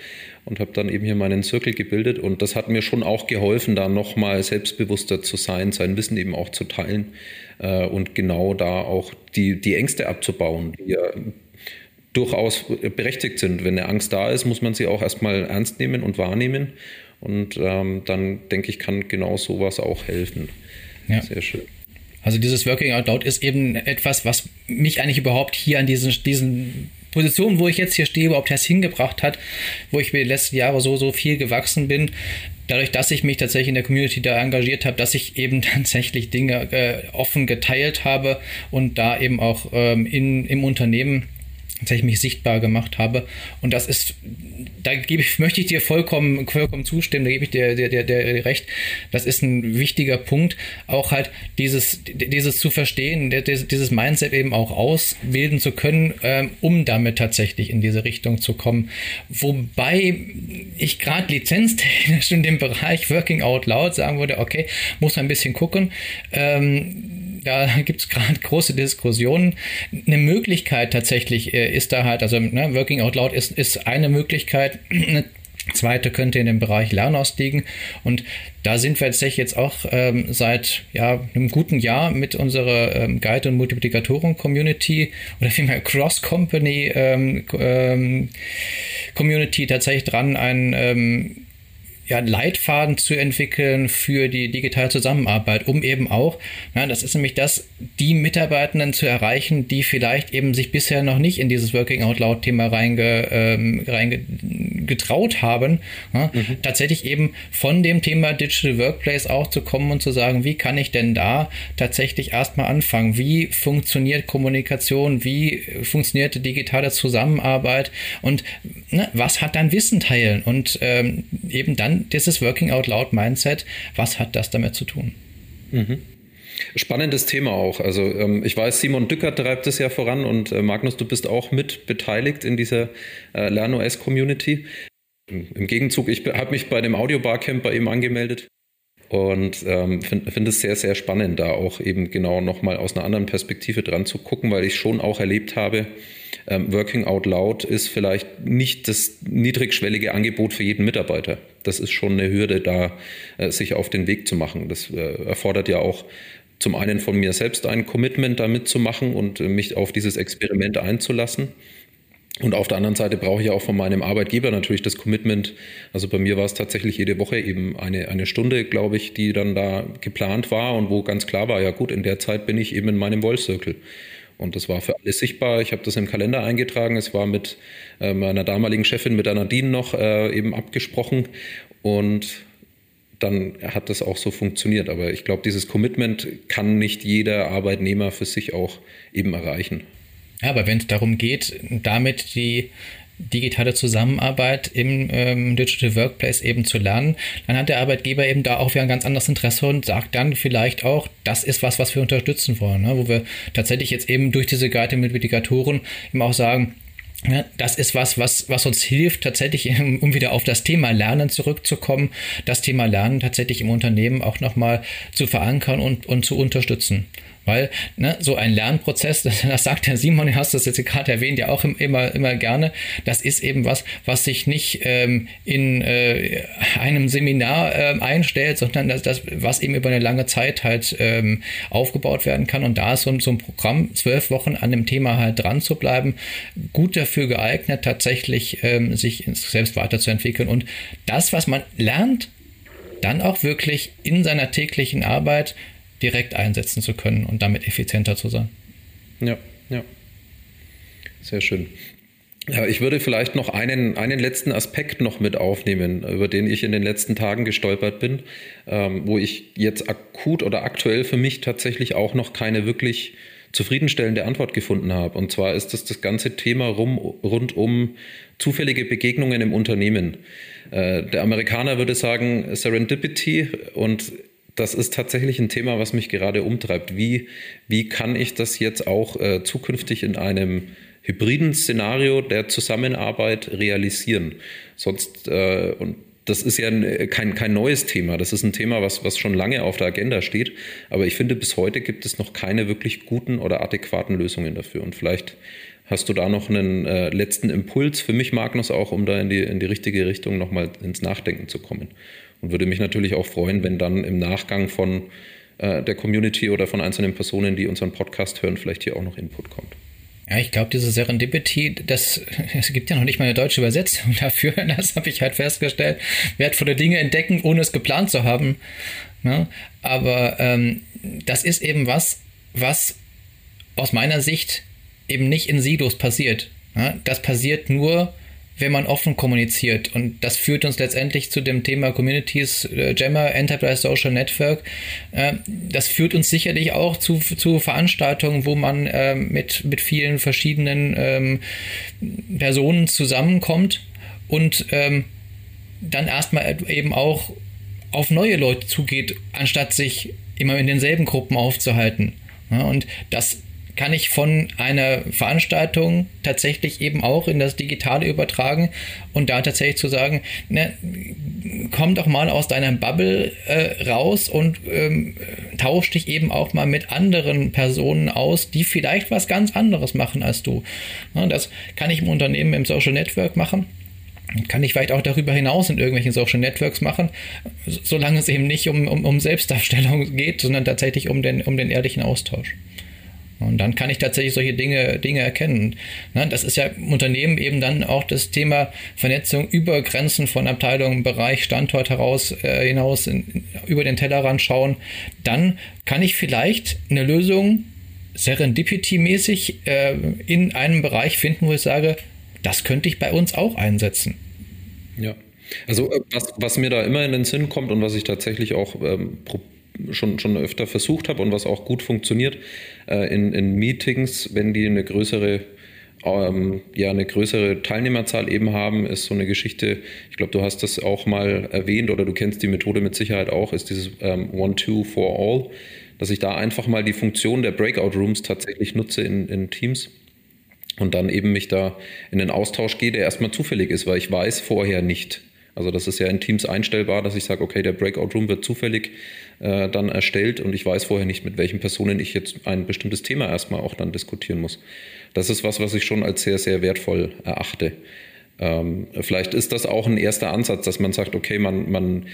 und habe dann eben hier meinen Circle gebildet. Und das hat mir schon auch geholfen, da nochmal selbstbewusster zu sein, sein Wissen eben auch zu teilen äh, und genau da auch die, die Ängste abzubauen, die ja durchaus berechtigt sind. Wenn eine Angst da ist, muss man sie auch erstmal ernst nehmen und wahrnehmen. Und ähm, dann denke ich, kann genau sowas auch helfen. Ja. Sehr schön. Also dieses Working Out Loud ist eben etwas, was mich eigentlich überhaupt hier an diesen, diesen Position, wo ich jetzt hier stehe, überhaupt erst hingebracht hat, wo ich mir die letzten Jahre so, so viel gewachsen bin. Dadurch, dass ich mich tatsächlich in der Community da engagiert habe, dass ich eben *laughs* tatsächlich Dinge äh, offen geteilt habe und da eben auch ähm, in, im Unternehmen tatsächlich mich sichtbar gemacht habe. Und das ist, da gebe ich, möchte ich dir vollkommen, vollkommen zustimmen, da gebe ich dir, dir, dir, dir recht. Das ist ein wichtiger Punkt, auch halt dieses, dieses zu verstehen, dieses Mindset eben auch ausbilden zu können, ähm, um damit tatsächlich in diese Richtung zu kommen. Wobei ich gerade lizenztechnisch in dem Bereich Working Out Loud sagen würde, okay, muss ein bisschen gucken. Ähm, da *laughs* gibt es gerade große Diskussionen. Eine Möglichkeit tatsächlich äh, ist da halt, also ne, Working Out Loud ist, ist eine Möglichkeit. Eine zweite könnte in dem Bereich Lernaus liegen. Und da sind wir tatsächlich jetzt auch ähm, seit ja, einem guten Jahr mit unserer ähm, Guide- und Multiplikatoren-Community oder vielmehr Cross-Company ähm, ähm, tatsächlich dran, ein ähm, ja, Leitfaden zu entwickeln für die digitale Zusammenarbeit, um eben auch, ja, das ist nämlich das, die Mitarbeitenden zu erreichen, die vielleicht eben sich bisher noch nicht in dieses Working Out Loud Thema reinge, ähm, reinge getraut haben, ja, mhm. tatsächlich eben von dem Thema Digital Workplace auch zu kommen und zu sagen, wie kann ich denn da tatsächlich erstmal anfangen? Wie funktioniert Kommunikation? Wie funktioniert digitale Zusammenarbeit? Und ne, was hat dann Wissen teilen? Und ähm, eben dann dieses Working Out Loud Mindset, was hat das damit zu tun? Mhm. Spannendes Thema auch. Also ähm, ich weiß, Simon Dücker treibt es ja voran und äh, Magnus, du bist auch mit beteiligt in dieser äh, LernOS-Community. Im Gegenzug, ich habe mich bei dem Audio-Barcamp bei ihm angemeldet und ähm, finde find es sehr, sehr spannend, da auch eben genau nochmal aus einer anderen Perspektive dran zu gucken, weil ich schon auch erlebt habe, ähm, Working Out Loud ist vielleicht nicht das niedrigschwellige Angebot für jeden Mitarbeiter. Das ist schon eine Hürde, da äh, sich auf den Weg zu machen. Das äh, erfordert ja auch zum einen von mir selbst ein Commitment damit zu machen und mich auf dieses Experiment einzulassen. Und auf der anderen Seite brauche ich auch von meinem Arbeitgeber natürlich das Commitment. Also bei mir war es tatsächlich jede Woche eben eine, eine Stunde, glaube ich, die dann da geplant war und wo ganz klar war, ja gut, in der Zeit bin ich eben in meinem Wolf Circle. Und das war für alle sichtbar. Ich habe das im Kalender eingetragen. Es war mit äh, meiner damaligen Chefin, mit der Nadine noch äh, eben abgesprochen. Und dann hat das auch so funktioniert. Aber ich glaube, dieses Commitment kann nicht jeder Arbeitnehmer für sich auch eben erreichen. Ja, aber wenn es darum geht, damit die digitale Zusammenarbeit im ähm, Digital Workplace eben zu lernen, dann hat der Arbeitgeber eben da auch wieder ein ganz anderes Interesse und sagt dann vielleicht auch, das ist was, was wir unterstützen wollen, ne? wo wir tatsächlich jetzt eben durch diese Guide mit Mitigatoren eben auch sagen, ja, das ist was, was, was uns hilft, tatsächlich, *laughs* um wieder auf das Thema Lernen zurückzukommen, das Thema Lernen tatsächlich im Unternehmen auch nochmal zu verankern und, und zu unterstützen. Weil ne, so ein Lernprozess, *laughs* das, sagt der Simon, du hast das jetzt gerade erwähnt, ja auch immer, immer gerne, das ist eben was, was sich nicht ähm, in äh, einem Seminar äh, einstellt, sondern das, das, was eben über eine lange Zeit halt ähm, aufgebaut werden kann. Und da ist so, so ein Programm, zwölf Wochen an dem Thema halt dran zu bleiben, gut dafür geeignet, tatsächlich ähm, sich selbst weiterzuentwickeln. Und das, was man lernt, dann auch wirklich in seiner täglichen Arbeit direkt einsetzen zu können und damit effizienter zu sein. Ja, ja. Sehr schön. Ich würde vielleicht noch einen, einen letzten Aspekt noch mit aufnehmen, über den ich in den letzten Tagen gestolpert bin, ähm, wo ich jetzt akut oder aktuell für mich tatsächlich auch noch keine wirklich zufriedenstellende Antwort gefunden habe. Und zwar ist das das ganze Thema rum, rund um zufällige Begegnungen im Unternehmen. Äh, der Amerikaner würde sagen Serendipity und das ist tatsächlich ein Thema, was mich gerade umtreibt. Wie, wie kann ich das jetzt auch äh, zukünftig in einem hybriden Szenario der Zusammenarbeit realisieren? Sonst, äh, und das ist ja kein, kein neues Thema. Das ist ein Thema, was, was schon lange auf der Agenda steht. Aber ich finde, bis heute gibt es noch keine wirklich guten oder adäquaten Lösungen dafür. Und vielleicht hast du da noch einen äh, letzten Impuls für mich, Magnus, auch, um da in die, in die richtige Richtung nochmal ins Nachdenken zu kommen. Und würde mich natürlich auch freuen, wenn dann im Nachgang von äh, der Community oder von einzelnen Personen, die unseren Podcast hören, vielleicht hier auch noch Input kommt. Ja, ich glaube, diese Serendipity, das, *laughs* es gibt ja noch nicht mal eine deutsche Übersetzung *laughs* dafür. Das habe ich halt festgestellt. Wertvolle Dinge entdecken, ohne es geplant zu haben. Ja, ne? aber ähm, das ist eben was, was aus meiner Sicht eben nicht in Silos passiert. Ja, das passiert nur, wenn man offen kommuniziert. Und das führt uns letztendlich zu dem Thema Communities, äh, Jammer, Enterprise Social Network. Äh, das führt uns sicherlich auch zu, zu Veranstaltungen, wo man äh, mit, mit vielen verschiedenen ähm, Personen zusammenkommt und ähm, dann erstmal eben auch auf neue Leute zugeht, anstatt sich immer in denselben Gruppen aufzuhalten. Und das kann ich von einer Veranstaltung tatsächlich eben auch in das Digitale übertragen und da tatsächlich zu sagen, ne, komm doch mal aus deiner Bubble äh, raus und ähm, tausch dich eben auch mal mit anderen Personen aus, die vielleicht was ganz anderes machen als du. Ja, das kann ich im Unternehmen im Social Network machen kann ich vielleicht auch darüber hinaus in irgendwelchen Social Networks machen, solange es eben nicht um, um, um Selbstdarstellung *laughs* geht, sondern tatsächlich um den, um den ehrlichen Austausch. Und dann kann ich tatsächlich solche Dinge, Dinge erkennen. Ne, das ist ja im Unternehmen eben dann auch das Thema Vernetzung über Grenzen von Abteilungen, Bereich, Standort heraus, äh, hinaus, in, über den Tellerrand schauen. Dann kann ich vielleicht eine Lösung Serendipity-mäßig äh, in einem Bereich finden, wo ich sage, das könnte ich bei uns auch einsetzen. Ja, also äh, was, was mir da immer in den Sinn kommt und was ich tatsächlich auch ähm, schon, schon öfter versucht habe und was auch gut funktioniert äh, in, in Meetings, wenn die eine größere ähm, ja eine größere Teilnehmerzahl eben haben, ist so eine Geschichte, ich glaube, du hast das auch mal erwähnt oder du kennst die Methode mit Sicherheit auch, ist dieses ähm, One, Two, For All, dass ich da einfach mal die Funktion der Breakout Rooms tatsächlich nutze in, in Teams und dann eben mich da in den Austausch gehe, der erstmal zufällig ist, weil ich weiß vorher nicht. Also das ist ja in Teams einstellbar, dass ich sage, okay, der Breakout Room wird zufällig äh, dann erstellt und ich weiß vorher nicht, mit welchen Personen ich jetzt ein bestimmtes Thema erstmal auch dann diskutieren muss. Das ist was, was ich schon als sehr, sehr wertvoll erachte. Ähm, vielleicht ist das auch ein erster Ansatz, dass man sagt, okay, man, man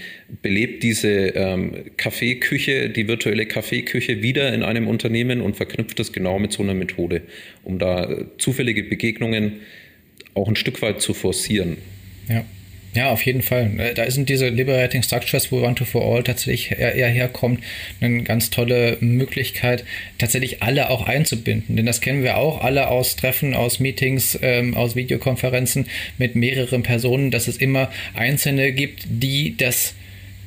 belebt diese ähm, Kaffeeküche, die virtuelle Kaffeeküche wieder in einem Unternehmen und verknüpft das genau mit so einer Methode, um da zufällige Begegnungen auch ein Stück weit zu forcieren. Ja. Ja, auf jeden Fall. Äh, da sind diese Liberating Structures, wo One to For All tatsächlich eher, herkommt, eine ganz tolle Möglichkeit, tatsächlich alle auch einzubinden. Denn das kennen wir auch alle aus Treffen, aus Meetings, ähm, aus Videokonferenzen mit mehreren Personen, dass es immer Einzelne gibt, die das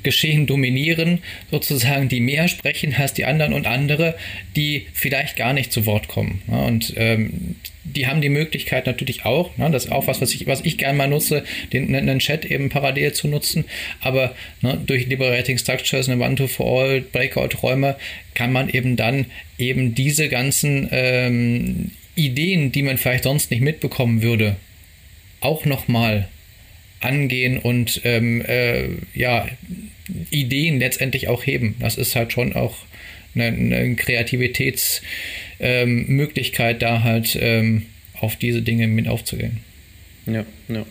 Geschehen dominieren, sozusagen, die mehr sprechen als die anderen und andere, die vielleicht gar nicht zu Wort kommen. Ja, und ähm, die haben die Möglichkeit natürlich auch, ne, das ist auch was, was ich, was ich gerne mal nutze, den, einen Chat eben parallel zu nutzen, aber ne, durch Liberating Structures, eine One-to-For-All, Breakout-Räume kann man eben dann eben diese ganzen ähm, Ideen, die man vielleicht sonst nicht mitbekommen würde, auch nochmal angehen und ähm, äh, ja, Ideen letztendlich auch heben. Das ist halt schon auch eine, eine Kreativitätsmöglichkeit, ähm, da halt ähm, auf diese Dinge mit aufzugehen. Ja, ja.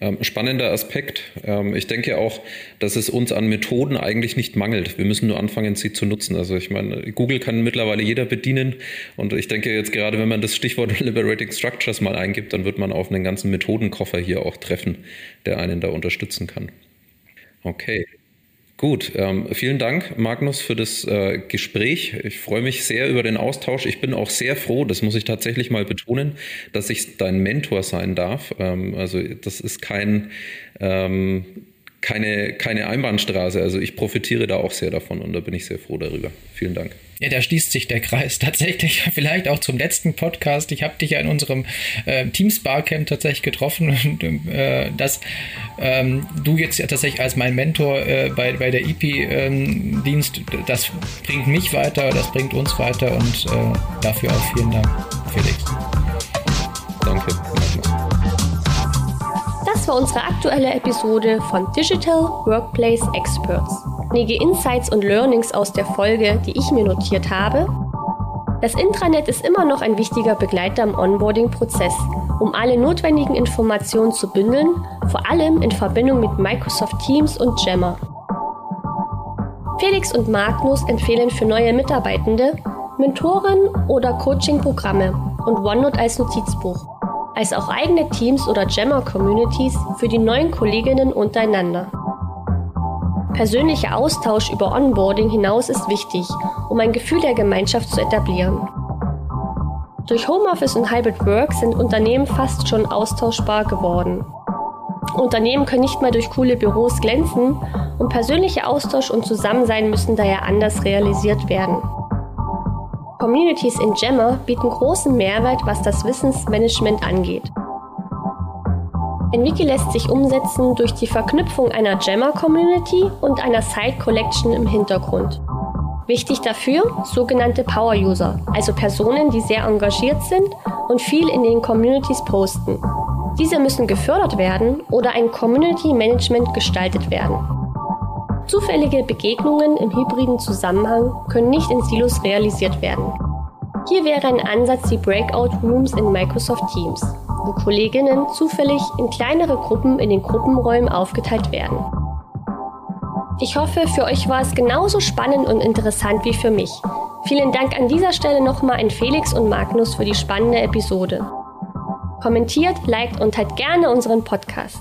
Ähm, spannender Aspekt. Ähm, ich denke auch, dass es uns an Methoden eigentlich nicht mangelt. Wir müssen nur anfangen, sie zu nutzen. Also ich meine, Google kann mittlerweile jeder bedienen. Und ich denke jetzt gerade, wenn man das Stichwort *laughs* Liberating Structures mal eingibt, dann wird man auf einen ganzen Methodenkoffer hier auch treffen, der einen da unterstützen kann. Okay. Gut, ähm, vielen Dank, Magnus, für das äh, Gespräch. Ich freue mich sehr über den Austausch. Ich bin auch sehr froh, das muss ich tatsächlich mal betonen, dass ich dein Mentor sein darf. Ähm, also das ist kein ähm, keine, keine Einbahnstraße. Also ich profitiere da auch sehr davon und da bin ich sehr froh darüber. Vielen Dank. Ja, da schließt sich der Kreis *laughs* tatsächlich. Vielleicht auch zum letzten Podcast. Ich habe dich ja in unserem äh, Teams Barcamp tatsächlich getroffen *laughs* und äh, dass ähm, du jetzt ja tatsächlich als mein Mentor äh, bei, bei der EP ähm, dienst, das bringt mich weiter, das bringt uns weiter und äh, dafür auch vielen Dank, Felix. Danke. War unsere aktuelle Episode von Digital Workplace Experts. Einige Insights und Learnings aus der Folge, die ich mir notiert habe. Das Intranet ist immer noch ein wichtiger Begleiter im Onboarding-Prozess, um alle notwendigen Informationen zu bündeln, vor allem in Verbindung mit Microsoft Teams und Jammer. Felix und Magnus empfehlen für neue Mitarbeitende Mentoren oder Coaching-Programme und OneNote als Notizbuch als auch eigene Teams oder Jammer-Communities für die neuen Kolleginnen untereinander. Persönlicher Austausch über Onboarding hinaus ist wichtig, um ein Gefühl der Gemeinschaft zu etablieren. Durch Homeoffice und Hybrid Work sind Unternehmen fast schon austauschbar geworden. Unternehmen können nicht mehr durch coole Büros glänzen und persönlicher Austausch und Zusammensein müssen daher anders realisiert werden. Communities in Jammer bieten großen Mehrwert, was das Wissensmanagement angeht. Ein Wiki lässt sich umsetzen durch die Verknüpfung einer Jammer-Community und einer Site-Collection im Hintergrund. Wichtig dafür sogenannte Power-User, also Personen, die sehr engagiert sind und viel in den Communities posten. Diese müssen gefördert werden oder ein Community-Management gestaltet werden. Zufällige Begegnungen im hybriden Zusammenhang können nicht in Silos realisiert werden. Hier wäre ein Ansatz die Breakout Rooms in Microsoft Teams, wo Kolleginnen zufällig in kleinere Gruppen in den Gruppenräumen aufgeteilt werden. Ich hoffe, für euch war es genauso spannend und interessant wie für mich. Vielen Dank an dieser Stelle nochmal an Felix und Magnus für die spannende Episode. Kommentiert, liked und teilt gerne unseren Podcast.